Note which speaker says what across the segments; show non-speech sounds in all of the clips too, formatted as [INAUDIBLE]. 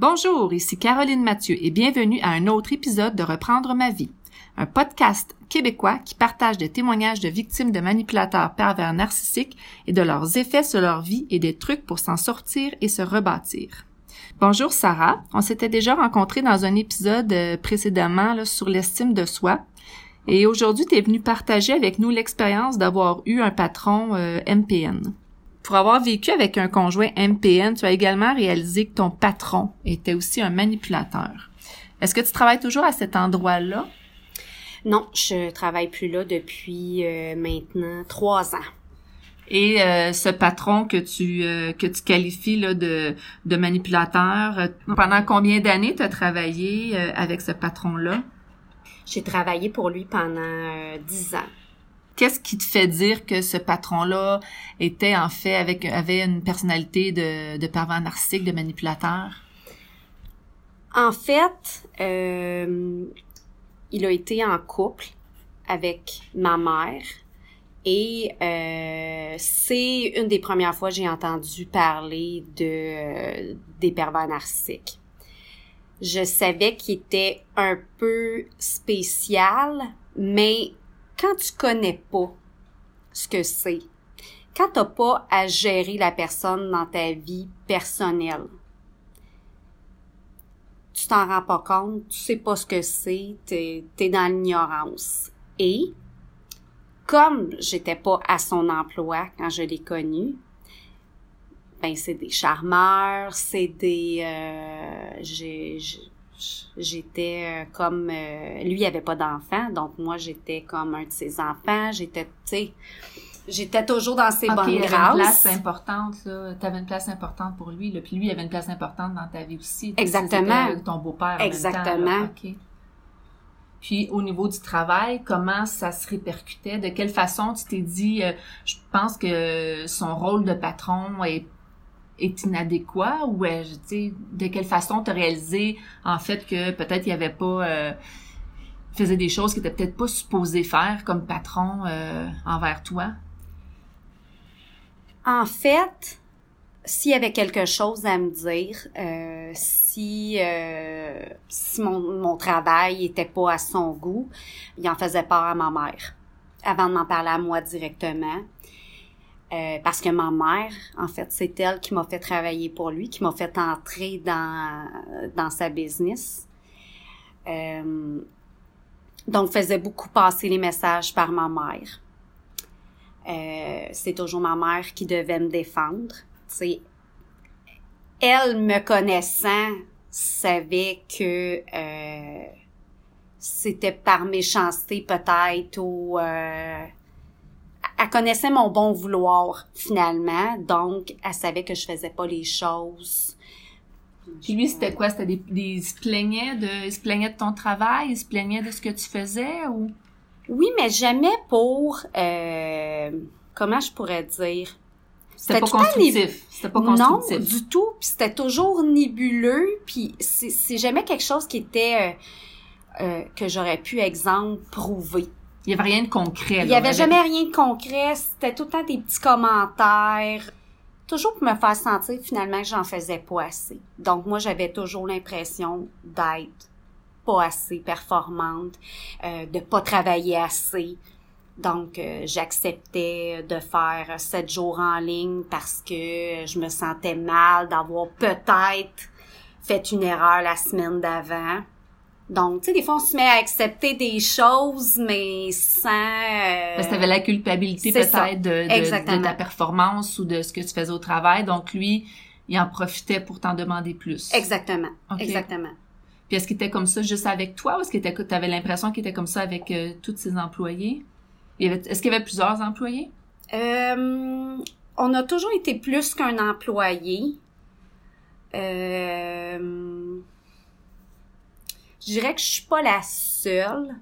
Speaker 1: Bonjour, ici Caroline Mathieu et bienvenue à un autre épisode de Reprendre ma vie, un podcast québécois qui partage des témoignages de victimes de manipulateurs pervers narcissiques et de leurs effets sur leur vie et des trucs pour s'en sortir et se rebâtir. Bonjour Sarah, on s'était déjà rencontrés dans un épisode euh, précédemment sur l'estime de soi. Et aujourd'hui, tu es venu partager avec nous l'expérience d'avoir eu un patron euh, MPN. Pour avoir vécu avec un conjoint MPN, tu as également réalisé que ton patron était aussi un manipulateur. Est-ce que tu travailles toujours à cet endroit-là?
Speaker 2: Non, je travaille plus là depuis euh, maintenant trois ans.
Speaker 1: Et euh, ce patron que tu euh, que tu qualifies là, de, de manipulateur, pendant combien d'années tu as travaillé avec ce patron-là?
Speaker 2: J'ai travaillé pour lui pendant dix ans
Speaker 1: qu'est-ce qui te fait dire que ce patron-là était en fait avec avait une personnalité de, de pervers narcissique, de manipulateur?
Speaker 2: En fait, euh, il a été en couple avec ma mère et euh, c'est une des premières fois que j'ai entendu parler de des pervers narcissiques. Je savais qu'il était un peu spécial, mais quand tu connais pas ce que c'est, quand t'as pas à gérer la personne dans ta vie personnelle, tu t'en rends pas compte, tu sais pas ce que c'est, t'es es dans l'ignorance. Et comme j'étais pas à son emploi quand je l'ai connu, ben c'est des charmeurs, c'est des euh, j'ai j'étais euh, comme euh, lui il avait pas d'enfant donc moi j'étais comme un de ses enfants j'étais tu sais j'étais toujours dans ses bonnes grâces.
Speaker 1: une place importante là, tu avais une place importante pour lui là, puis lui il avait une place importante dans ta vie aussi.
Speaker 2: Exactement.
Speaker 1: ton beau-père
Speaker 2: Exactement.
Speaker 1: Puis au niveau du travail, comment ça se répercutait? De quelle façon tu t'es dit euh, je pense que son rôle de patron est est inadéquat ou euh, sais de quelle façon tu as réalisé en fait que peut-être il y avait pas euh, faisait des choses qu'il était peut-être pas supposé faire comme patron euh, envers toi?
Speaker 2: En fait, s'il y avait quelque chose à me dire, euh, si si mon, mon travail était pas à son goût, il en faisait part à ma mère avant de m'en parler à moi directement. Euh, parce que ma mère, en fait, c'est elle qui m'a fait travailler pour lui, qui m'a fait entrer dans, dans sa business. Euh, donc, faisait beaucoup passer les messages par ma mère. Euh, c'est toujours ma mère qui devait me défendre. sais, elle, me connaissant, savait que euh, c'était par méchanceté peut-être ou euh, elle connaissait mon bon vouloir finalement, donc elle savait que je faisais pas les choses.
Speaker 1: Puis lui, c'était quoi? C'était des, il se plaignait de, il se plaignait de ton travail, il se plaignait de ce que tu faisais ou?
Speaker 2: Oui, mais jamais pour, euh, comment je pourrais dire?
Speaker 1: C'était pas constructif. C'était pas constructif.
Speaker 2: Non, du tout. Puis c'était toujours nébuleux. Puis c'est jamais quelque chose qui était euh, euh, que j'aurais pu, exemple, prouver.
Speaker 1: Il y avait rien de concret.
Speaker 2: Il y avait jamais rien de concret. C'était tout le temps des petits commentaires. Toujours pour me faire sentir finalement que j'en faisais pas assez. Donc moi, j'avais toujours l'impression d'être pas assez performante, euh, de pas travailler assez. Donc, euh, j'acceptais de faire sept jours en ligne parce que je me sentais mal d'avoir peut-être fait une erreur la semaine d'avant. Donc, tu sais, des fois, on se met à accepter des choses, mais sans... Euh,
Speaker 1: Parce que t'avais la culpabilité peut-être de, de, ta performance ou de ce que tu faisais au travail. Donc, lui, il en profitait pour t'en demander plus.
Speaker 2: Exactement. Exactement.
Speaker 1: Puis est-ce qu'il était comme ça juste avec toi ou est-ce que tu avais l'impression qu'il était comme ça avec euh, tous ses employés? Est-ce qu'il y avait plusieurs employés?
Speaker 2: Euh, on a toujours été plus qu'un employé. Euh je dirais que je suis pas la seule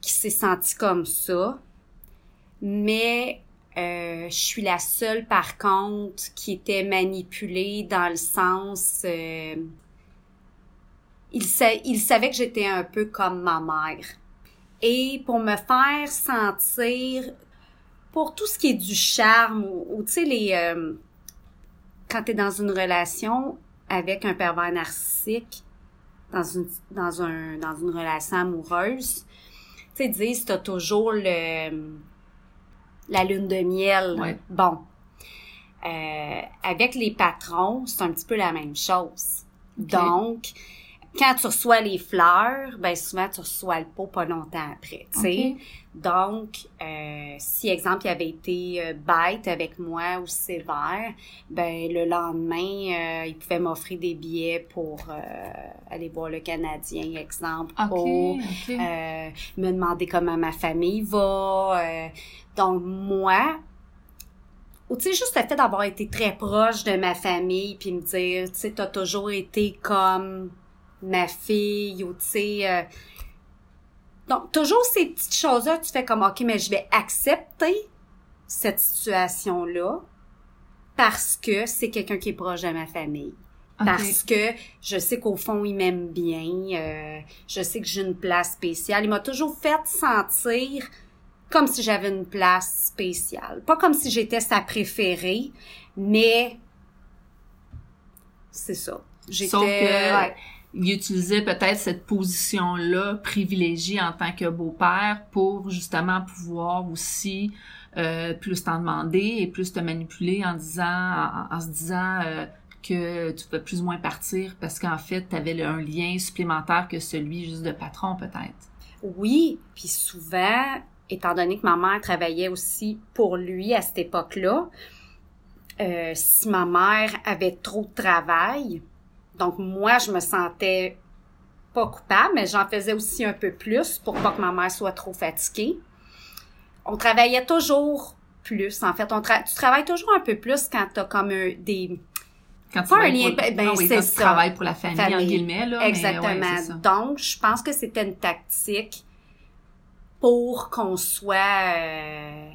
Speaker 2: qui s'est sentie comme ça, mais euh, je suis la seule par contre qui était manipulée dans le sens euh, il, savait que j'étais un peu comme ma mère. Et pour me faire sentir pour tout ce qui est du charme ou, tu sais les euh, quand tu dans une relation, avec un pervers narcissique dans une, dans un, dans une relation amoureuse, tu sais, disent, t'as toujours le, la lune de miel.
Speaker 1: Ouais.
Speaker 2: Bon. Euh, avec les patrons, c'est un petit peu la même chose. Donc, quand tu reçois les fleurs, ben souvent tu reçois le pot pas longtemps après, tu sais. Donc, euh, si exemple il avait été euh, bête avec moi ou sévère, ben le lendemain euh, il pouvait m'offrir des billets pour euh, aller voir le Canadien, exemple,
Speaker 1: OK,
Speaker 2: ou
Speaker 1: OK.
Speaker 2: euh, me demander comment ma famille va. euh. donc moi, ou tu sais juste le fait d'avoir été très proche de ma famille puis me dire, tu sais, t'as toujours été comme ma fille ou tu sais. euh, donc toujours ces petites choses-là, tu fais comme ok, mais je vais accepter cette situation-là parce que c'est quelqu'un qui est proche de ma famille parce que je sais qu'au fond, il m'aime bien. euh, je sais que j'ai une place spéciale. Il m'a toujours fait sentir comme si j'avais une place spéciale. Pas comme si j'étais sa préférée, mais c'est ça. J'étais...
Speaker 1: Sauf que
Speaker 2: ouais.
Speaker 1: Il utilisait peut-être cette position-là privilégiée en tant que beau-père pour justement pouvoir aussi euh, plus t'en demander et plus te manipuler en disant, en, se disant euh, que tu pouvais plus ou moins partir parce qu'en fait, tu avais un lien supplémentaire que celui juste de patron peut-être.
Speaker 2: Oui, puis souvent, étant donné que ma mère travaillait aussi pour lui à cette époque-là, euh, si ma mère avait trop de travail, donc moi, je me sentais pas coupable, mais j'en faisais aussi un peu plus pour pas que ma mère soit trop fatiguée. On travaillait toujours plus, en fait. On tra- tu travailles toujours un peu plus quand t'as comme un- des...
Speaker 1: Quand tu
Speaker 2: Pas un
Speaker 1: travailles
Speaker 2: lien-
Speaker 1: pour,
Speaker 2: ben,
Speaker 1: Ah oui, tu travailles pour la famille,
Speaker 2: Famille.
Speaker 1: en guillemets, là. mais
Speaker 2: Exactement.
Speaker 1: ouais, c'est ça.
Speaker 2: Donc, je pense que c'était une tactique pour qu'on soit... euh,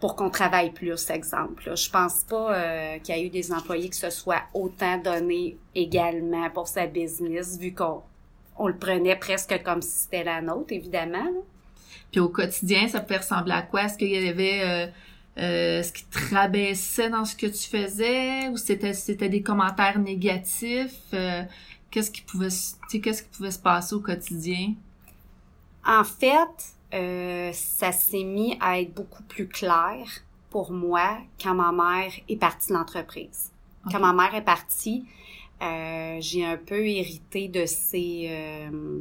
Speaker 2: pour qu'on travaille plus, exemple. là. Je pense pas euh, qu'il y a eu des employés qui se soient autant donnés également pour sa business, vu qu'on on le prenait presque comme si c'était la nôtre, évidemment. là.
Speaker 1: Puis au quotidien, ça pouvait ressembler à quoi? Est-ce qu'il y avait euh, euh, ce qui te rabaissait dans ce que tu faisais? Ou c'était c'était des commentaires négatifs? Euh, qu'est-ce qui pouvait qu'est-ce qui pouvait se passer au quotidien?
Speaker 2: En fait, euh, ça s'est mis à être beaucoup plus clair pour moi quand ma mère est partie de l'entreprise. Quand ma mère est partie, euh, j'ai un peu hérité de ses euh,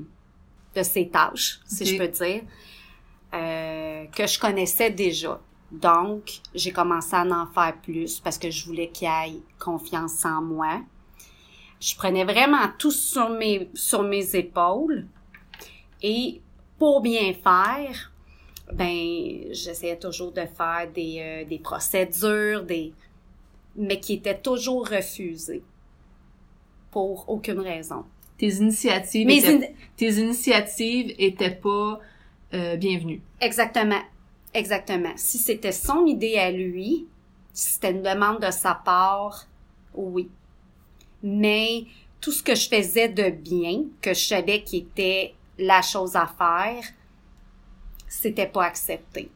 Speaker 2: de ses tâches, si je peux dire, euh, que je connaissais déjà. Donc, j'ai commencé à en faire plus parce que je voulais qu'il ait confiance en moi. Je prenais vraiment tout sur mes sur mes épaules et pour bien faire, ben j'essayais toujours de faire des, euh, des procédures, des mais qui étaient toujours refusées pour aucune raison.
Speaker 1: Tes initiatives
Speaker 2: Mais
Speaker 1: étaient,
Speaker 2: in-
Speaker 1: tes initiatives étaient pas euh, bienvenues.
Speaker 2: exactement, exactement. Si c'était son idée à lui, si c'était une demande de sa part, oui. Mais tout ce que je faisais de bien, que je savais qui était la chose à faire, c'était pas accepté.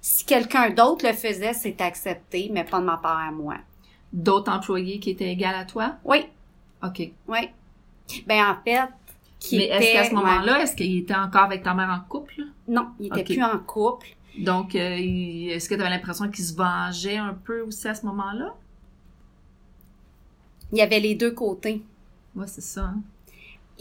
Speaker 2: Si quelqu'un d'autre le faisait, c'était accepté, mais pas de ma part à moi.
Speaker 1: D'autres employés qui étaient égales à toi?
Speaker 2: Oui,
Speaker 1: OK.
Speaker 2: oui. Ben en fait, qui
Speaker 1: Mais est-ce qu'à ce moment-là, est-ce qu'il était encore avec ta mère en couple?
Speaker 2: Non, il était plus en couple.
Speaker 1: Donc, euh, est-ce que tu avais l'impression qu'il se vengeait un peu aussi à ce moment-là?
Speaker 2: Il y avait les deux côtés.
Speaker 1: Ouais, c'est ça. hein.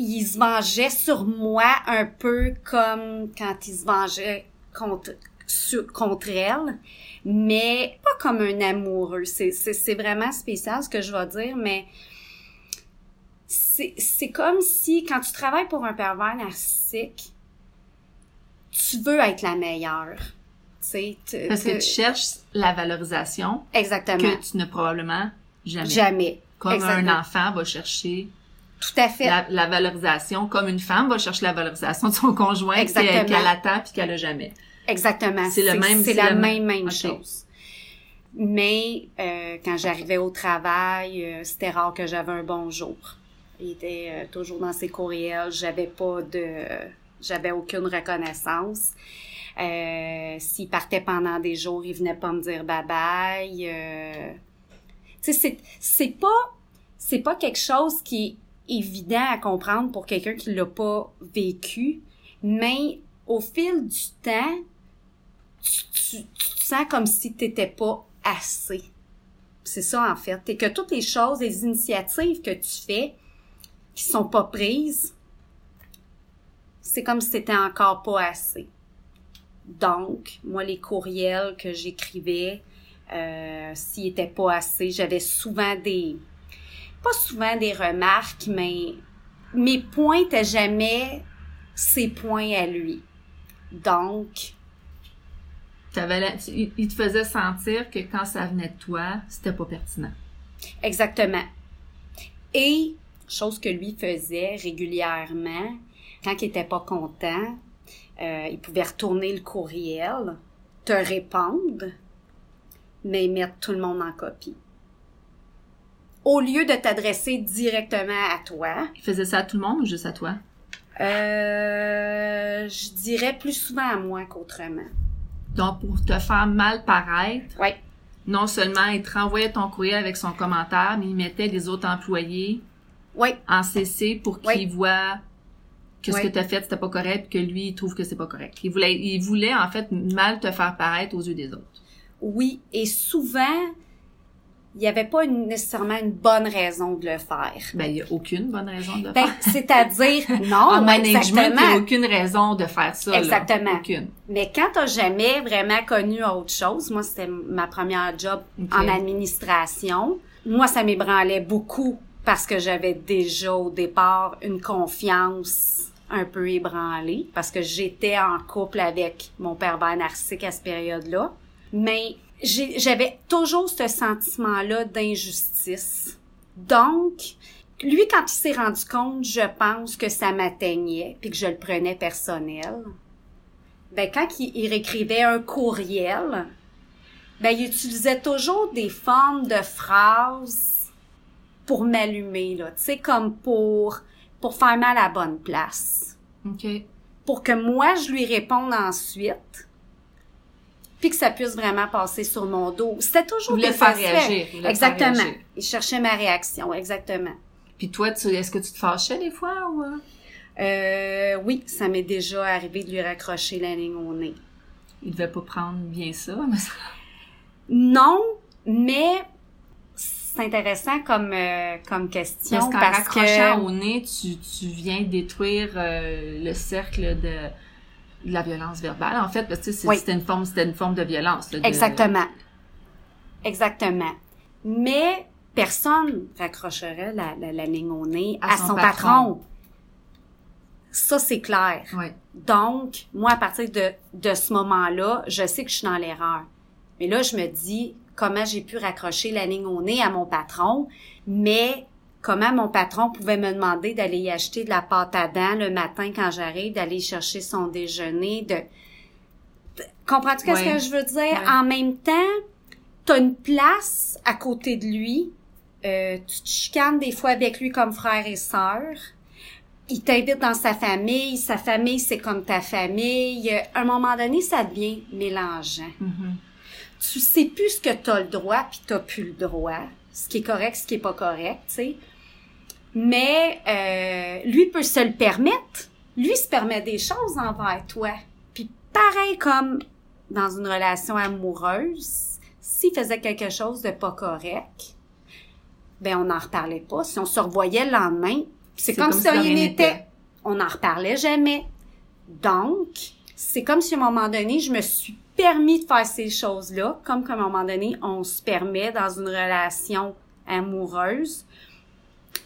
Speaker 2: Il se vengeait sur moi un peu comme quand il se vengeait contre sur- contre elle, mais pas comme un amoureux. C'est c'est c'est vraiment spécial ce que je vais dire, mais c'est c'est comme si quand tu travailles pour un pervers narcissique, tu veux être la meilleure. Tu sais, tu-
Speaker 1: Parce que
Speaker 2: tu-
Speaker 1: tu cherches la valorisation
Speaker 2: exactement
Speaker 1: que tu n'as probablement jamais.
Speaker 2: jamais.
Speaker 1: Comme
Speaker 2: Exactement.
Speaker 1: un enfant va chercher
Speaker 2: Tout à fait.
Speaker 1: la, la valorisation, comme une femme va chercher la valorisation de son conjoint qu'elle qu'elle attend puis qu'elle a jamais.
Speaker 2: Exactement.
Speaker 1: C'est le même-
Speaker 2: C'est la
Speaker 1: le
Speaker 2: même,
Speaker 1: même-
Speaker 2: même
Speaker 1: ok.
Speaker 2: chose. Mais euh, quand j'arrivais au travail, euh, c'était rare que j'avais un bon jour. Il était euh, toujours dans ses courriels. J'avais pas de, j'avais aucune reconnaissance. Euh, S'il partait pendant des jours, il venait pas me dire bye bye. Euh, tu sais, c'est c'est pas c'est pas quelque chose qui évident à comprendre pour quelqu'un qui l'a pas vécu, mais au fil du temps, tu, tu, tu te sens comme si t'étais pas assez. C'est ça, en fait. Et que toutes les choses, les initiatives que tu fais, qui sont pas prises, c'est comme si c'était encore pas assez. Donc, moi, les courriels que j'écrivais, euh, s'ils étaient pas assez, j'avais souvent des, pas souvent des remarques, mais mes points étaient jamais ses points à lui. Donc,
Speaker 1: il te faisait sentir que quand ça venait de toi, c'était pas pertinent.
Speaker 2: Exactement. Et, chose que lui faisait régulièrement, quand il était pas content, euh, il pouvait retourner le courriel, te répondre, mais mettre tout le monde en copie. Au lieu de t'adresser directement à toi.
Speaker 1: Il faisait ça à tout le monde ou juste à toi?
Speaker 2: Euh, je dirais plus souvent à moi qu'autrement.
Speaker 1: Donc, pour te faire mal paraître,
Speaker 2: ouais.
Speaker 1: non seulement il te renvoyait ton courriel avec son commentaire, mais il mettait des autres employés
Speaker 2: ouais.
Speaker 1: en CC pour qu'ils voient que ce que tu as fait, c'était pas correct, que lui, il trouve que c'est pas correct. Il voulait, il voulait, en fait, mal te faire paraître aux yeux des autres.
Speaker 2: Oui, et souvent, il n'y avait pas nécessairement une bonne raison de le faire.
Speaker 1: Ben, il n'y a aucune bonne raison de le
Speaker 2: ben,
Speaker 1: faire.
Speaker 2: C'est-à-dire, [LAUGHS] non,
Speaker 1: en management, il n'y a aucune raison de faire ça.
Speaker 2: Exactement.
Speaker 1: Aucune.
Speaker 2: Mais quand tu jamais vraiment connu autre chose, moi, c'était ma première job en administration, moi, ça m'ébranlait beaucoup parce que j'avais déjà au départ une confiance un peu ébranlée parce que j'étais en couple avec mon père narcissique à cette période-là. Mais j'avais toujours ce sentiment-là d'injustice. Donc, lui, quand il s'est rendu compte, je pense que ça m'atteignait puis que je le prenais personnel. Ben, quand il, il réécrivait un courriel, ben, il utilisait toujours des formes de phrases pour m'allumer, là. Tu sais, comme pour pour faire mal à la bonne place.
Speaker 1: OK.
Speaker 2: Pour que moi, je lui réponde ensuite, puis que ça puisse vraiment passer sur mon dos. C'était toujours
Speaker 1: des faire réagir.
Speaker 2: Exactement. Il cherchait ma réaction, exactement.
Speaker 1: Puis toi, est-ce que tu te fâchais des fois ou...
Speaker 2: Euh, oui, ça m'est déjà arrivé de lui raccrocher la ligne au nez.
Speaker 1: Il devait pas prendre bien ça, [LAUGHS] mais ça...
Speaker 2: Non, mais c'est intéressant comme euh, comme question
Speaker 1: parce, qu'en raccrochant au nez, tu, tu viens détruire euh, le cercle de, la violence verbale en fait parce que c'était une forme c'était une forme de violence.
Speaker 2: Exactement. Exactement. Mais personne raccrocherait la, la, ligne au nez à, son, patron. Ça c'est clair. Donc moi à partir de de ce moment-là, je sais que je suis dans l'erreur. Mais là je me dis comment j'ai pu raccrocher la ligne au nez à mon patron, mais comment mon patron pouvait me demander d'aller y acheter de la pâte à dents le matin quand j'arrive, d'aller chercher son déjeuner, de... Comprends-tu ce que je veux dire? En même temps, t'as une place à côté de lui, euh, tu te chicanes des fois avec lui comme frère et sœur, il t'invite dans sa famille, sa famille c'est comme ta famille. À un moment donné, ça devient mélangeant.
Speaker 1: Mm-hmm
Speaker 2: tu sais plus ce que tu as le droit puis t'as plus le droit, ce qui est correct, ce qui est pas correct, tu sais. Mais euh, lui peut se le permettre. Lui se permet des choses envers toi. Puis pareil comme dans une relation amoureuse, s'il faisait quelque chose de pas correct, ben on n'en reparlait pas. Si on se revoyait le lendemain, c'est comme, si rien n'était. On n'en reparlait jamais. Donc, c'est comme si à un moment donné, je me suis permis de faire ces choses-là, comme qu'à un moment donné, on se permet dans une relation amoureuse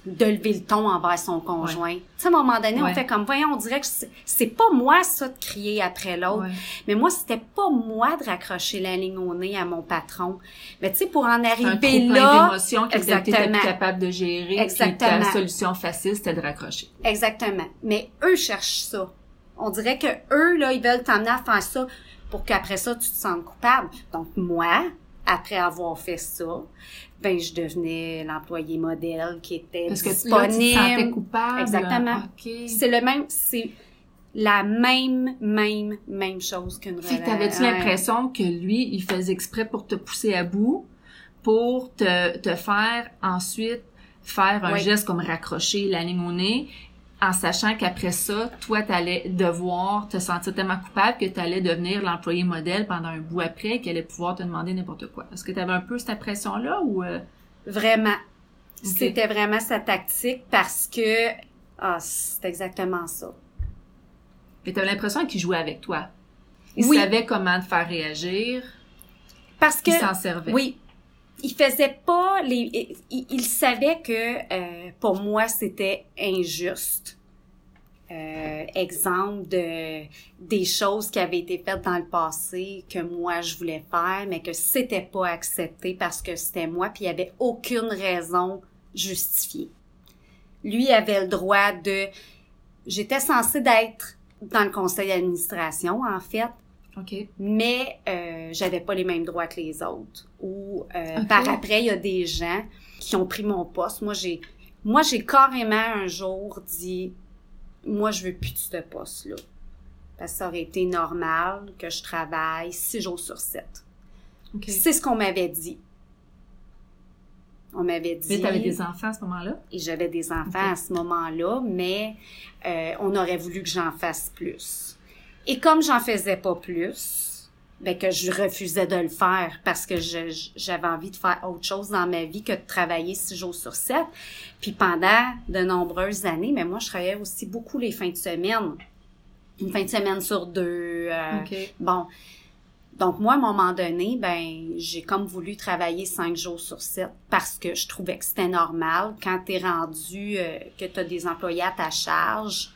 Speaker 2: de lever le ton envers son conjoint. Tu sais, à un moment donné, on fait comme, voyons, on dirait que c'est pas moi, ça, de crier après l'autre. Mais moi, c'était pas moi de raccrocher la ligne au nez à mon patron. Mais tu sais, pour en arriver
Speaker 1: un
Speaker 2: là...
Speaker 1: d'émotions que t'étais plus capable de gérer. Exactement. la solution facile, c'était de raccrocher.
Speaker 2: Exactement. Mais eux cherchent ça. On dirait que eux, là, ils veulent t'amener à faire ça pour qu'après ça, tu te sentes coupable. Donc, moi, après avoir fait ça, ben, je devenais l'employé modèle qui était
Speaker 1: Parce que
Speaker 2: disponible.
Speaker 1: tu te coupable.
Speaker 2: Exactement. C'est le même, c'est la même, même, même chose qu'une relation.
Speaker 1: Fait que t'avais-tu l'impression que lui, il faisait exprès pour te pousser à bout, pour te, te faire ensuite faire un
Speaker 2: Oui.
Speaker 1: geste comme raccrocher la ligne au nez, en sachant qu'après ça, toi, t'allais devoir te sentir tellement coupable que t'allais devenir l'employé modèle pendant un bout après et qu'elle allait pouvoir te demander n'importe quoi. Est-ce que t'avais un peu cette impression-là ou... euh,
Speaker 2: Vraiment. C'était vraiment sa tactique parce que ah, c'est exactement ça.
Speaker 1: Mais t'avais l'impression qu'il jouait avec toi. Il
Speaker 2: Oui.
Speaker 1: savait comment te faire réagir.
Speaker 2: Parce que
Speaker 1: Il s'en servait.
Speaker 2: oui, il faisait pas les il, savait que euh, pour moi c'était injuste. Euh, exemple de des choses qui avaient été faites dans le passé que moi je voulais faire mais que c'était pas accepté parce que c'était moi puis il y avait aucune raison justifiée. Lui avait le droit de j'étais censée d'être dans le conseil d'administration en fait
Speaker 1: OK.
Speaker 2: mais euh, j'avais pas les mêmes droits que les autres. Ou euh, par après, il y a des gens qui ont pris mon poste. Moi, j'ai moi j'ai carrément un jour dit moi je veux plus de ce poste-là. Parce que ça aurait été normal que je travaille six jours sur sept.
Speaker 1: OK.
Speaker 2: C'est ce qu'on m'avait dit. On m'avait dit.
Speaker 1: Mais t'avais des enfants à ce moment-là?
Speaker 2: Et j'avais des enfants à ce moment-là, mais euh, on aurait voulu que j'en fasse plus. Et comme j'en faisais pas plus, ben que je refusais de le faire parce que j'avais envie de faire autre chose dans ma vie que de travailler six jours sur sept. Puis pendant de nombreuses années, mais moi je travaillais aussi beaucoup les fins de semaine, une fin de semaine sur deux. euh. Bon. Donc, moi, à un moment donné, ben, j'ai comme voulu travailler cinq jours sur sept parce que je trouvais que c'était normal quand t'es rendu, euh, que t'as des employés à ta charge,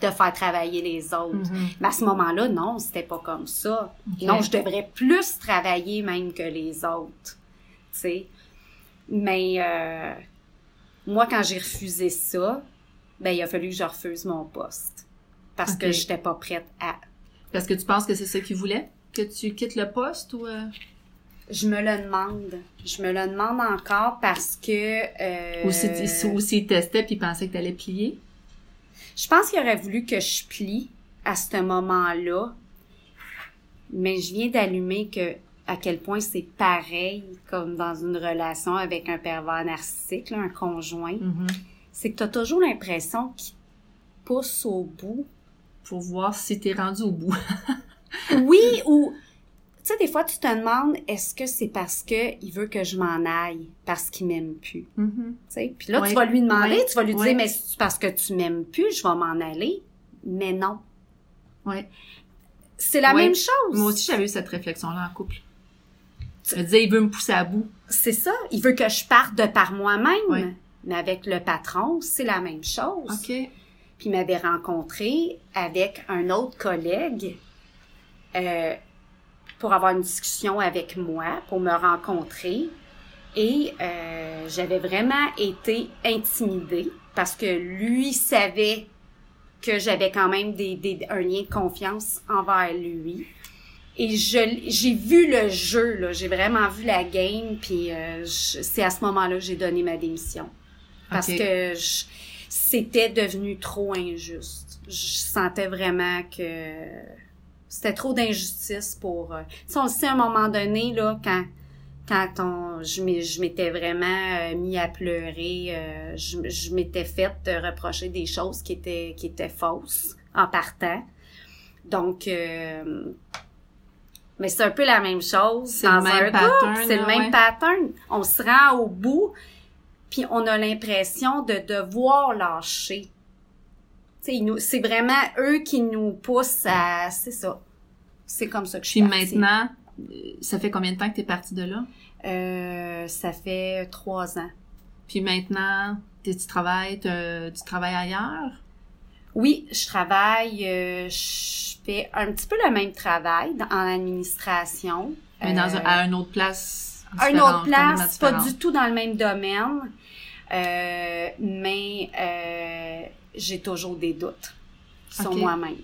Speaker 2: de faire travailler les autres.
Speaker 1: Mhm.
Speaker 2: Mais à ce moment-là, non, c'était pas comme ça. Non, je devrais plus travailler même que les autres. Tu sais. Mais euh, moi, quand j'ai refusé ça, ben, il a fallu que je refuse mon poste. Parce que j'étais pas prête à
Speaker 1: Parce que tu penses que c'est ça qu'il voulait? Que tu quittes le poste ou... euh,
Speaker 2: Je me le demande. Je me le demande encore parce que... euh,
Speaker 1: Ou si, ou s'il testait puis il pensait que t'allais plier?
Speaker 2: Je pense qu'il aurait voulu que je plie à ce moment-là. Mais je viens d'allumer que à quel point c'est pareil comme dans une relation avec un pervers narcissique, là, un conjoint.
Speaker 1: Mhm.
Speaker 2: C'est que tu as toujours l'impression qu'il pousse au bout.
Speaker 1: Pour voir si t'es rendu au bout. [LAUGHS]
Speaker 2: Oui, ou... Tu sais, des fois, tu te demandes, est-ce que c'est parce que il veut que je m'en aille, parce qu'il m'aime plus?
Speaker 1: Mhm.
Speaker 2: Tu sais, Puis là,
Speaker 1: Ouais.
Speaker 2: tu vas lui demander,
Speaker 1: Ouais.
Speaker 2: tu vas lui
Speaker 1: Ouais.
Speaker 2: dire, mais c'est parce que tu m'aimes plus, je vais m'en aller. Mais non.
Speaker 1: Ouais.
Speaker 2: C'est la même chose.
Speaker 1: Moi aussi, j'avais eu cette réflexion-là en couple. Je me disais, il veut me pousser à bout.
Speaker 2: C'est ça. Il veut que je parte de par moi-même. Mais avec le patron, c'est la même chose.
Speaker 1: OK.
Speaker 2: Puis il m'avait rencontré avec un autre collègue euh, pour avoir une discussion avec moi, pour me rencontrer. Et euh, j'avais vraiment été intimidée parce que lui savait que j'avais quand même des, des, un lien de confiance envers lui. Et je j'ai vu le jeu, là, j'ai vraiment vu la game, puis euh, je- c'est à ce moment-là que j'ai donné ma démission. Parce
Speaker 1: Ok.
Speaker 2: que je- c'était devenu trop injuste. Je sentais vraiment que c'était trop d'injustice pour... euh, Tu sais, on le sait à un moment donné, là, quand quand on, je m'étais vraiment euh, mis à pleurer, euh, je, je m'étais fait euh, reprocher des choses qui étaient qui étaient fausses en partant. Donc, euh, mais c'est un peu la même chose
Speaker 1: C'est
Speaker 2: dans
Speaker 1: le même
Speaker 2: un
Speaker 1: pattern,
Speaker 2: c'est le même
Speaker 1: ouais.
Speaker 2: pattern. On se rend au bout, puis on a l'impression de devoir lâcher. Tu sais, ils nous- c'est vraiment eux qui nous poussent à, c'est ça. C'est comme ça que je
Speaker 1: Puis
Speaker 2: suis partie.
Speaker 1: maintenant, euh, ça fait combien de temps que t'es partie de là?
Speaker 2: Euh, ça fait trois ans.
Speaker 1: Puis maintenant, tu travailles, tu travailles ailleurs?
Speaker 2: Oui, je travaille, euh, je fais un petit peu le même travail dans- en administration.
Speaker 1: Mais dans
Speaker 2: Euh,
Speaker 1: à une autre place?
Speaker 2: une
Speaker 1: différente,
Speaker 2: autre place, pas du tout dans le même domaine, euh, mais euh, j'ai toujours des doutes sur moi-même.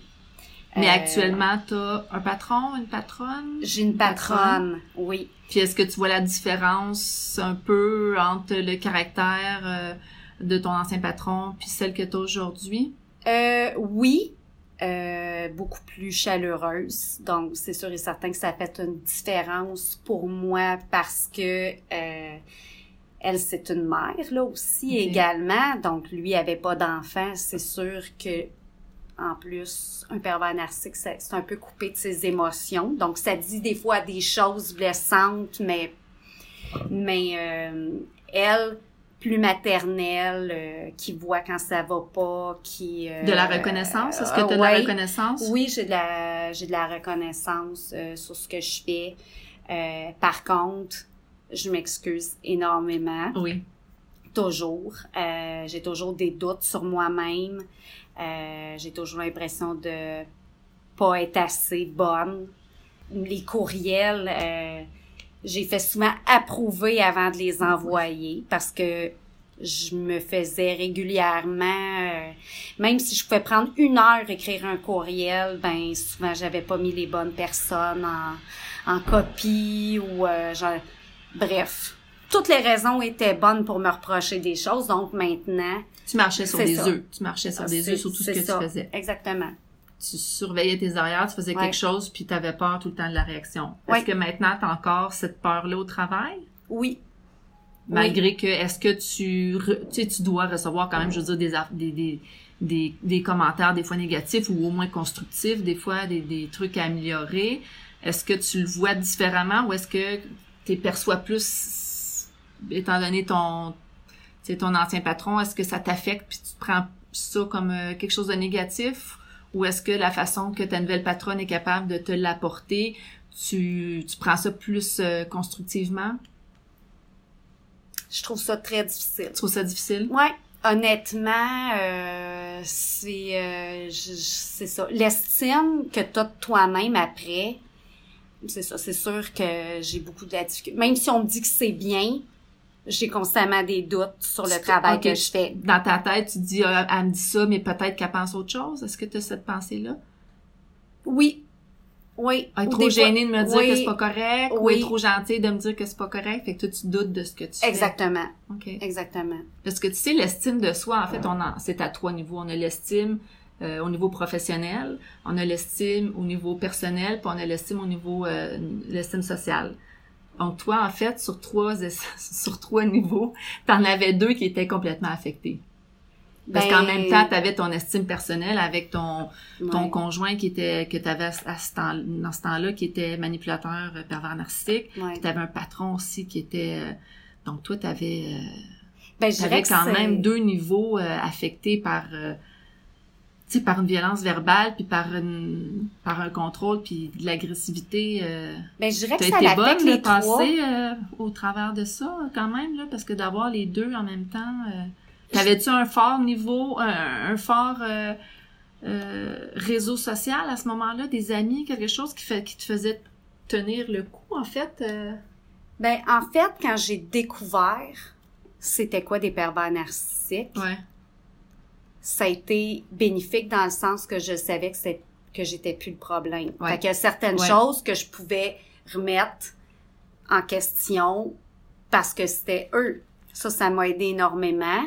Speaker 1: Mais
Speaker 2: Euh,
Speaker 1: actuellement, t'as un patron, une patronne?
Speaker 2: j'ai une patronne, oui.
Speaker 1: Puis est-ce que tu vois la différence un peu entre le caractère euh, de ton ancien patron puis celle que t'as aujourd'hui?
Speaker 2: Euh, oui, euh, beaucoup plus chaleureuse. Donc, c'est sûr et certain que ça fait une différence pour moi parce que euh, Elle, c'est une mère, là, aussi, également. Donc, lui avait pas d'enfant. C'est sûr que, en plus, un pervers narcissique, c'est c'est un peu coupé de ses émotions. Donc, ça dit des fois des choses blessantes, mais, mais, euh, elle, plus maternelle, euh, qui voit quand ça va pas, qui... euh,
Speaker 1: De la reconnaissance? Est-ce que tu as de
Speaker 2: ouais.
Speaker 1: la reconnaissance?
Speaker 2: Oui, j'ai de la j'ai de la reconnaissance euh, sur ce que je fais. Euh, par contre, je m'excuse énormément,
Speaker 1: Oui.
Speaker 2: toujours. Euh, j'ai toujours des doutes sur moi-même. Euh, j'ai toujours l'impression de pas être assez bonne. Les courriels, euh, j'ai fait souvent approuver avant de les envoyer parce que je me faisais régulièrement, euh, même si je pouvais prendre une heure écrire un courriel, ben souvent j'avais pas mis les bonnes personnes en, en copie ou euh, genre- bref. Toutes les raisons étaient bonnes pour me reprocher des choses, donc maintenant,
Speaker 1: Tu marchais sur des œufs. Tu marchais sur des œufs sur tout ce que
Speaker 2: ça.
Speaker 1: tu faisais.
Speaker 2: Exactement.
Speaker 1: Tu surveillais tes arrières, tu faisais
Speaker 2: Ouais.
Speaker 1: quelque chose, puis tu avais peur tout le temps de la réaction.
Speaker 2: Ouais.
Speaker 1: Est-ce que maintenant, tu as encore cette peur-là au travail?
Speaker 2: Oui.
Speaker 1: Malgré que, est-ce que tu, re- tu sais, tu dois recevoir quand même, je veux dire, des, des, des, des, des commentaires des fois négatifs ou au moins constructifs, des fois des, des trucs à améliorer. Est-ce que tu le vois différemment ou est-ce que tu perçois plus, étant donné ton, ton ancien patron, est-ce que ça t'affecte puis tu prends ça comme euh, quelque chose de négatif? Ou est-ce que la façon que ta nouvelle patronne est capable de te l'apporter, tu, tu prends ça plus euh, constructivement?
Speaker 2: Je trouve ça très difficile.
Speaker 1: Tu trouves ça difficile?
Speaker 2: Ouais, honnêtement, euh, c'est euh, c'est ça. L'estime que tu as de toi-même après, c'est ça. C'est sûr que j'ai beaucoup de la difficulté. Même si on me dit que c'est bien, j'ai constamment des doutes sur le travail que je fais.
Speaker 1: Dans ta tête, tu te dis, ah, elle me dit ça, mais peut-être qu'elle pense autre chose. Est-ce que tu as cette pensée-là?
Speaker 2: Oui. Oui.
Speaker 1: Elle est
Speaker 2: Ou
Speaker 1: trop
Speaker 2: fois-
Speaker 1: gênée de me dire
Speaker 2: oui,
Speaker 1: que c'est pas correct ou elle est
Speaker 2: oui.
Speaker 1: trop gentille de me dire que c'est pas correct. Fait que toi, tu doutes de ce que tu fais.
Speaker 2: Exactement.
Speaker 1: OK.
Speaker 2: Exactement.
Speaker 1: Parce que tu sais, l'estime de soi, en fait, on en- c'est à trois niveaux. On a l'estime euh, au niveau professionnel, on a l'estime au niveau personnel, puis on a l'estime au niveau euh, l'estime sociale. Donc toi, en fait, sur trois [LAUGHS] sur trois niveaux, t'en avais deux qui étaient complètement affectés. Parce
Speaker 2: Ben,
Speaker 1: qu'en même temps, t'avais ton estime personnelle avec ton ton conjoint qui était que t'avais à ce temps dans ce temps-là qui était manipulateur euh, pervers narcissique.
Speaker 2: ouais.
Speaker 1: T'avais un patron aussi qui était euh, donc toi t'avais euh,
Speaker 2: Ben, que
Speaker 1: quand même deux niveaux euh, affectés par, euh, tu sais, par une violence verbale, puis par une, par un contrôle, puis de l'agressivité. Euh,
Speaker 2: Ben, je dirais que ça
Speaker 1: été bonne de
Speaker 2: trois.
Speaker 1: passer euh, au travers de ça, quand même, là, parce que d'avoir les deux en même temps. Euh, T'avais-tu un fort niveau, un, un fort euh, réseau social à ce moment-là, des amis, quelque chose qui, fait, qui te faisait tenir le coup, en fait?
Speaker 2: Ben, en fait, quand j'ai découvert c'était quoi des pervers narcissiques,
Speaker 1: Ouais.
Speaker 2: Ça a été bénéfique dans le sens que je savais que c'est que j'étais plus le problème.
Speaker 1: Ouais.
Speaker 2: Fait qu'il y a certaines
Speaker 1: Ouais.
Speaker 2: choses que je pouvais remettre en question parce que c'était eux. Ça, ça m'a aidé énormément.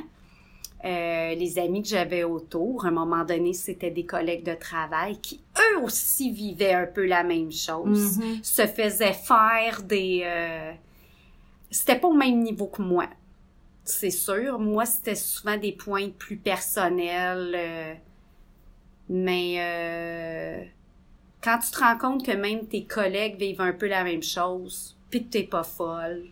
Speaker 2: Euh, les amis que j'avais autour, à un moment donné, c'était des collègues de travail qui, eux aussi, vivaient un peu la même chose.
Speaker 1: Mhm.
Speaker 2: Se faisaient faire des... euh, C'était pas au même niveau que moi c'est sûr. Moi, c'était souvent des points plus personnels. euh, mais euh, quand tu te rends compte que même tes collègues vivent un peu la même chose, puis que t'es pas folle,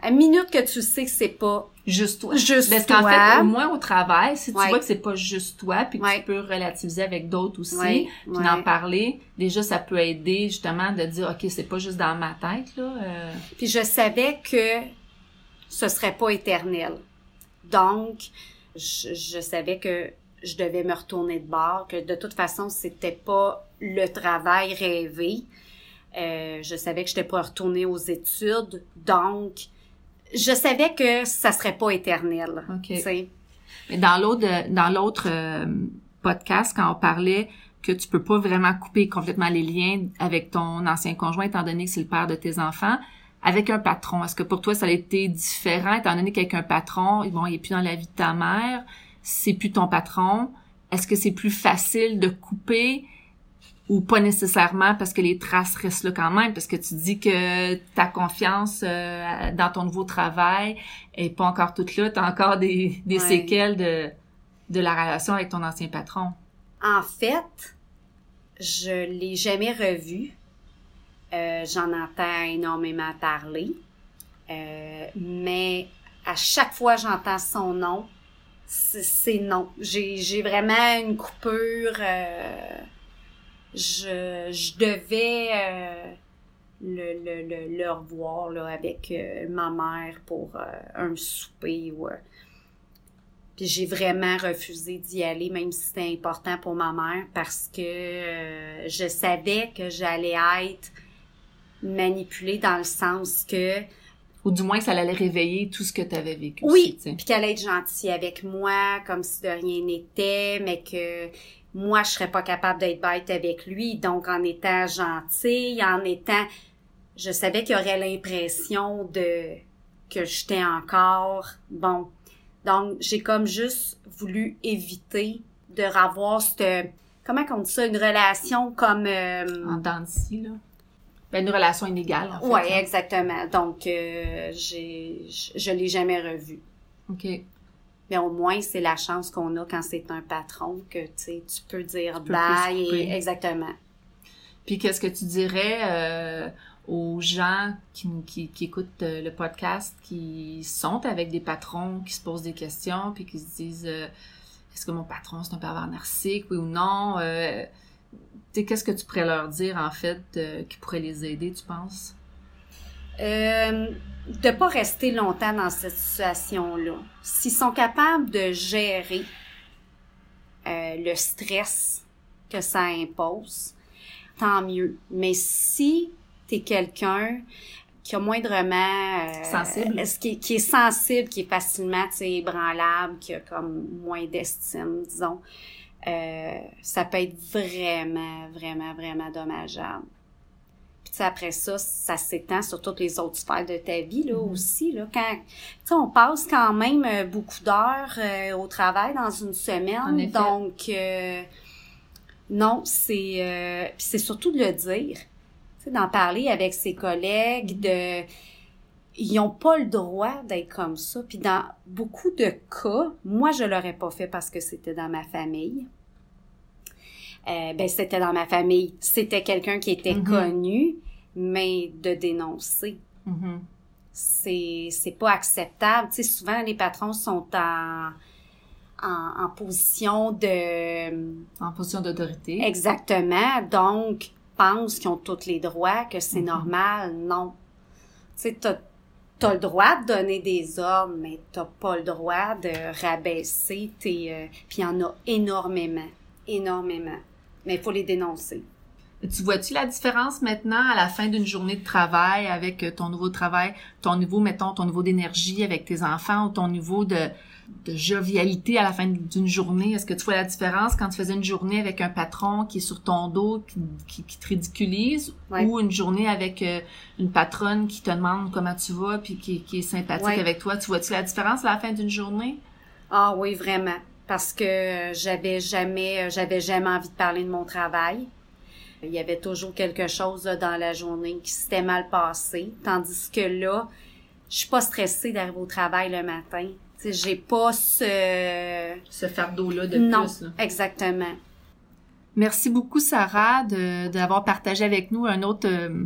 Speaker 2: à minute que tu sais que c'est pas
Speaker 1: Juste toi.
Speaker 2: juste
Speaker 1: Parce qu'en fait, au moins au travail, si tu
Speaker 2: Ouais.
Speaker 1: vois que c'est pas juste toi, puis que
Speaker 2: Ouais.
Speaker 1: tu peux relativiser avec d'autres aussi,
Speaker 2: Ouais,
Speaker 1: puis d'en parler, déjà ça peut aider justement de dire ok c'est pas juste dans ma tête là. euh,
Speaker 2: Puis je savais que ce serait pas éternel. Donc, je, je savais que je devais me retourner de bord, que de toute façon, c'était pas le travail rêvé. Euh, je savais que je n'étais pas retournée aux études. Donc, je savais que ça serait pas éternel.
Speaker 1: Ok.
Speaker 2: tu sais.
Speaker 1: Mais dans l'autre dans l'autre euh, podcast quand on parlait que tu peux pas vraiment couper complètement les liens avec ton ancien conjoint étant donné que c'est le père de tes enfants. Avec un patron, est-ce que pour toi ça a été différent étant donné qu'avec un patron, bon, il est plus dans la vie de ta mère, c'est plus ton patron? Est-ce que c'est plus facile de couper ou pas nécessairement parce que les traces restent là quand même? Parce que tu dis que ta confiance euh, dans ton nouveau travail est pas encore toute là, tu as encore des, des séquelles de de la relation avec ton ancien patron.
Speaker 2: En fait, je l'ai jamais revu. Euh, j'en entends énormément parler. Euh, mais à chaque fois j'entends son nom, c'est non. J'ai vraiment une coupure. Euh, je, je devais euh, le, le, le, revoir là, avec euh, ma mère pour un souper. ou Puis j'ai vraiment refusé d'y aller, même si c'était important pour ma mère, parce que je savais que j'allais être manipulée dans le sens que
Speaker 1: ou du moins ça allait réveiller tout ce que tu avais vécu.
Speaker 2: Oui, puis qu'elle allait être gentille avec moi, comme si de rien n'était, mais que moi, je serais pas capable d'être bête avec lui. Donc, en étant gentille, en étant... Je savais qu'il y aurait l'impression de... que j'étais encore... Bon. Donc, j'ai comme juste voulu éviter de revoir cette... Comment on dit ça? Une relation comme... Euh,
Speaker 1: en dents là. Ben, une relation inégale, en fait.
Speaker 2: Oui, exactement. Donc, euh, j'ai, je, l'ai jamais revu.
Speaker 1: OK.
Speaker 2: Mais au moins, c'est la chance qu'on a quand c'est un patron que, tu peux dire bye. exactement.
Speaker 1: Puis, qu'est-ce que tu dirais euh, aux gens qui, qui, qui écoutent euh, le podcast, qui sont avec des patrons, qui se posent des questions, puis qui se disent est-ce que mon patron, c'est un pervers narcissique, oui ou non? Qu'est-ce que tu pourrais leur dire, en fait, qui pourrait les aider, tu penses?
Speaker 2: Euh, de pas rester longtemps dans cette situation-là. S'ils sont capables de gérer euh, le stress que ça impose, tant mieux. Mais si tu es quelqu'un qui a moindrement
Speaker 1: euh, sensible
Speaker 2: qui, qui, est sensible qui est facilement ébranlable qui a comme moins d'estime disons euh, ça peut être vraiment, vraiment, vraiment dommageable. Puis après ça, ça s'étend sur toutes les autres sphères de ta vie là mm-hmm. aussi. Là, quand, on passe quand même euh, beaucoup d'heures euh, au travail dans une semaine, donc non, c'est c'est surtout de le dire, d'en parler avec ses collègues, de ils n'ont pas le droit d'être comme ça. Puis dans beaucoup de cas, moi, je l'aurais pas fait parce que c'était dans ma famille. Euh, ben, c'était dans ma famille. C'était quelqu'un qui était mm-hmm. connu, mais de dénoncer.
Speaker 1: Mm-hmm.
Speaker 2: C'est, c'est pas acceptable. Tu sais, souvent, les patrons sont en, en, en position de...
Speaker 1: En position d'autorité.
Speaker 2: Exactement. Donc, pensent qu'ils ont tous les droits, que c'est mm-hmm. normal. Non. Tu sais, t'as le droit de donner des ordres, mais t'as pas le droit de rabaisser tes... Euh, puis y en a énormément, énormément. Mais il faut les dénoncer.
Speaker 1: Tu vois-tu la différence maintenant à la fin d'une journée de travail avec ton nouveau travail, ton niveau, mettons, ton niveau d'énergie avec tes enfants ou ton niveau de, de jovialité à la fin d'une journée? Est-ce que tu vois la différence quand tu faisais une journée avec un patron qui est sur ton dos, qui, qui, te ridiculise, ou une journée avec euh, une patronne qui te demande comment tu vas puis qui, qui est sympathique avec toi? Tu vois-tu la différence à la fin d'une journée?
Speaker 2: Ah oui, vraiment. Parce que j'avais jamais, j'avais jamais envie de parler de mon travail. Il y avait toujours quelque chose dans la journée qui s'était mal passé. Tandis que là, je suis pas stressée d'arriver au travail le matin j'ai pas ce...
Speaker 1: Ce fardeau-là de
Speaker 2: non,
Speaker 1: plus.
Speaker 2: Non, exactement.
Speaker 1: Merci beaucoup, Sarah, d'avoir partagé avec nous un autre, euh,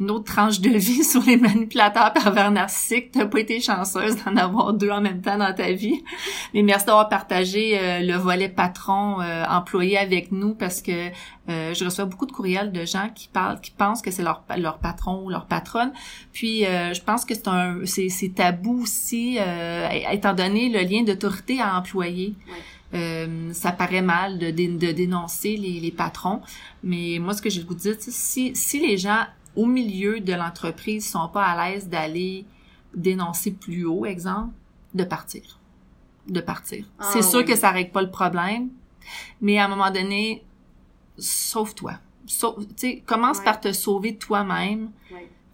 Speaker 1: une autre tranche de vie [LAUGHS] sur les manipulateurs pervers narcissiques. T'as pas été chanceuse d'en avoir deux en même temps dans ta vie. Mais merci d'avoir partagé euh, le volet patron euh, employé avec nous parce que euh, je reçois beaucoup de courriels de gens qui parlent, qui pensent que c'est leur leur patron ou leur patronne. Puis je pense que c'est un c'est, c'est tabou aussi étant donné le lien d'autorité à employer. ça paraît mal de, de, dénoncer les, les, patrons, mais moi ce que je vais vous dire, si si les gens au milieu de l'entreprise sont pas à l'aise d'aller dénoncer plus haut, exemple, de partir. De partir. Ah c'est sûr que ça règle pas le problème, mais à un moment donné, sauve-toi. Sauve, commence par te sauver toi-même.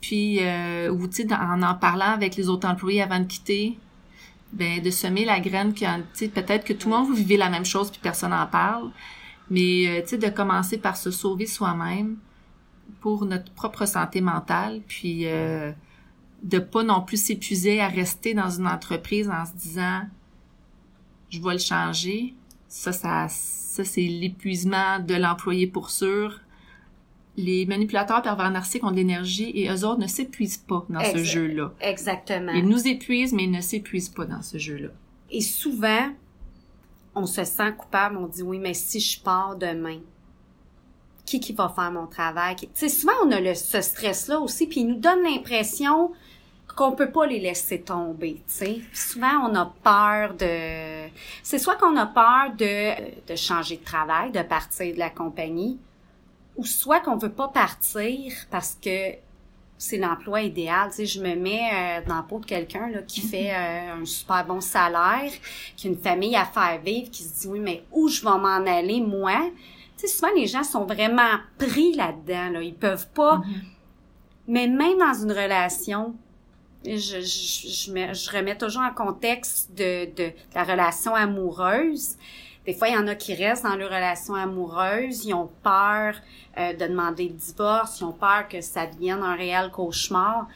Speaker 1: Puis, euh, ou tu sais, en en parlant avec les autres employés avant de quitter, ben de semer la graine que, peut-être que tout le monde vous vivez la même chose puis personne n'en parle, Mais, euh, tu sais, de commencer par se sauver soi-même pour notre propre santé mentale, puis euh, de pas non plus s'épuiser à rester dans une entreprise en se disant je vais le changer. Ça, ça, ça c'est l'épuisement de l'employé pour sûr. Les manipulateurs pervers narcissiques ont de l'énergie et eux autres ne s'épuisent pas dans ce jeu-là.
Speaker 2: Exactement.
Speaker 1: Ils nous épuisent, mais ils ne s'épuisent pas dans ce jeu-là.
Speaker 2: Et souvent, on se sent coupable, on dit oui, mais si je pars demain, qui qui va faire mon travail? Tu sais, souvent on a le, ce stress-là aussi, puis il nous donne l'impression qu'on peut pas les laisser tomber, tu sais. Souvent, on a peur de... C'est soit qu'on a peur de, de changer de travail, de partir de la compagnie, ou soit qu'on veut pas partir parce que c'est l'emploi idéal. Tu sais, je me mets euh, dans la peau de quelqu'un là, qui fait mm-hmm. euh, un super bon salaire, qui a une famille à faire vivre, qui se dit, oui, mais où je vais m'en aller, moi? Tu sais, souvent, les gens sont vraiment pris là-dedans. Là. Ils peuvent pas... Mm-hmm. Mais même dans une relation, je, je, je, je, remets toujours en contexte de, de, la relation amoureuse. Des fois, il y en a qui restent dans leur relation amoureuse, ils ont peur euh, de demander le divorce, ils ont peur que ça devienne un réel cauchemar.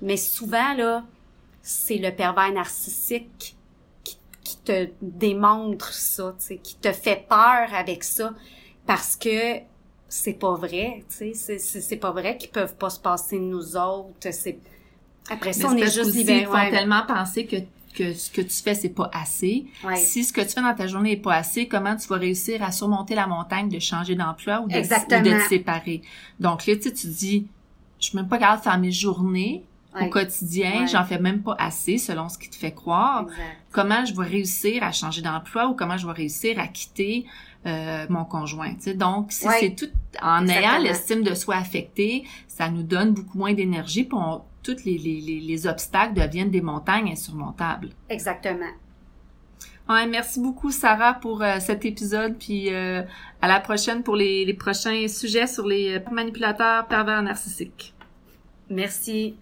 Speaker 2: Mais souvent, là, c'est le pervers narcissique qui, qui te démontre ça, qui te fait peur avec ça, parce que c'est pas vrai, tu sais, c'est pas vrai qu'ils peuvent pas se passer de nous autres, c'est après ça, on est juste libéré.
Speaker 1: Ils font tellement penser que que ce que tu fais c'est pas assez. Si ce que tu fais dans ta journée est pas assez, comment tu vas réussir à surmonter la montagne de changer d'emploi ou de, ou de te séparer? Donc là tu tu dis je suis même pas capable de faire mes journées au quotidien, j'en fais même pas assez selon ce qui te fait croire. Comment je vais réussir à changer d'emploi ou comment je vais réussir à quitter euh, mon conjoint. Donc, si c'est tout en ayant l'estime de soi affectée, ça nous donne beaucoup moins d'énergie, pour tous les, les, les, obstacles deviennent des montagnes insurmontables.
Speaker 2: Exactement.
Speaker 1: Ouais, merci beaucoup Sarah pour euh, cet épisode, puis euh, à la prochaine pour les, les prochains sujets sur les manipulateurs pervers narcissiques.
Speaker 2: Merci.